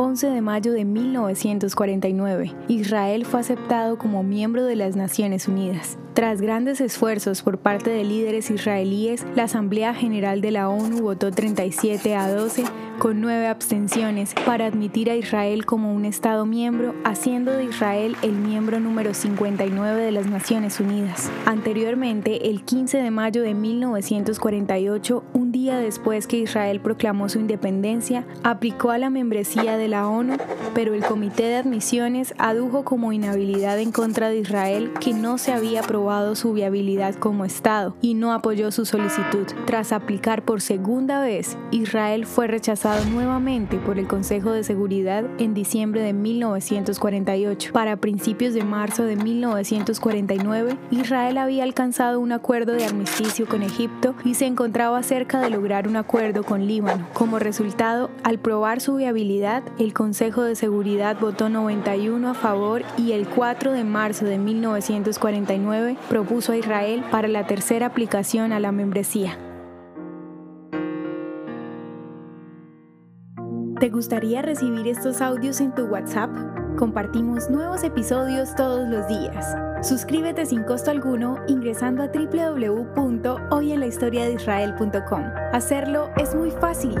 11 de mayo de 1949, Israel fue aceptado como miembro de las Naciones Unidas. Tras grandes esfuerzos por parte de líderes israelíes, la Asamblea General de la ONU votó 37 a 12 con nueve abstenciones para admitir a Israel como un Estado miembro, haciendo de Israel el miembro número 59 de las Naciones Unidas. Anteriormente, el 15 de mayo de 1948, un día después que Israel proclamó su independencia, aplicó a la membresía de la ONU, pero el Comité de Admisiones adujo como inhabilidad en contra de Israel que no se había probado su viabilidad como Estado y no apoyó su solicitud. Tras aplicar por segunda vez, Israel fue rechazado nuevamente por el Consejo de Seguridad en diciembre de 1948. Para principios de marzo de 1949, Israel había alcanzado un acuerdo de armisticio con Egipto y se encontraba cerca de lograr un acuerdo con Líbano. Como resultado, al probar su viabilidad, el Consejo de Seguridad votó 91 a favor y el 4 de marzo de 1949 propuso a Israel para la tercera aplicación a la membresía. ¿Te gustaría recibir estos audios en tu WhatsApp? Compartimos nuevos episodios todos los días. Suscríbete sin costo alguno ingresando a www.hoyenlahistoriadeisrael.com. Hacerlo es muy fácil.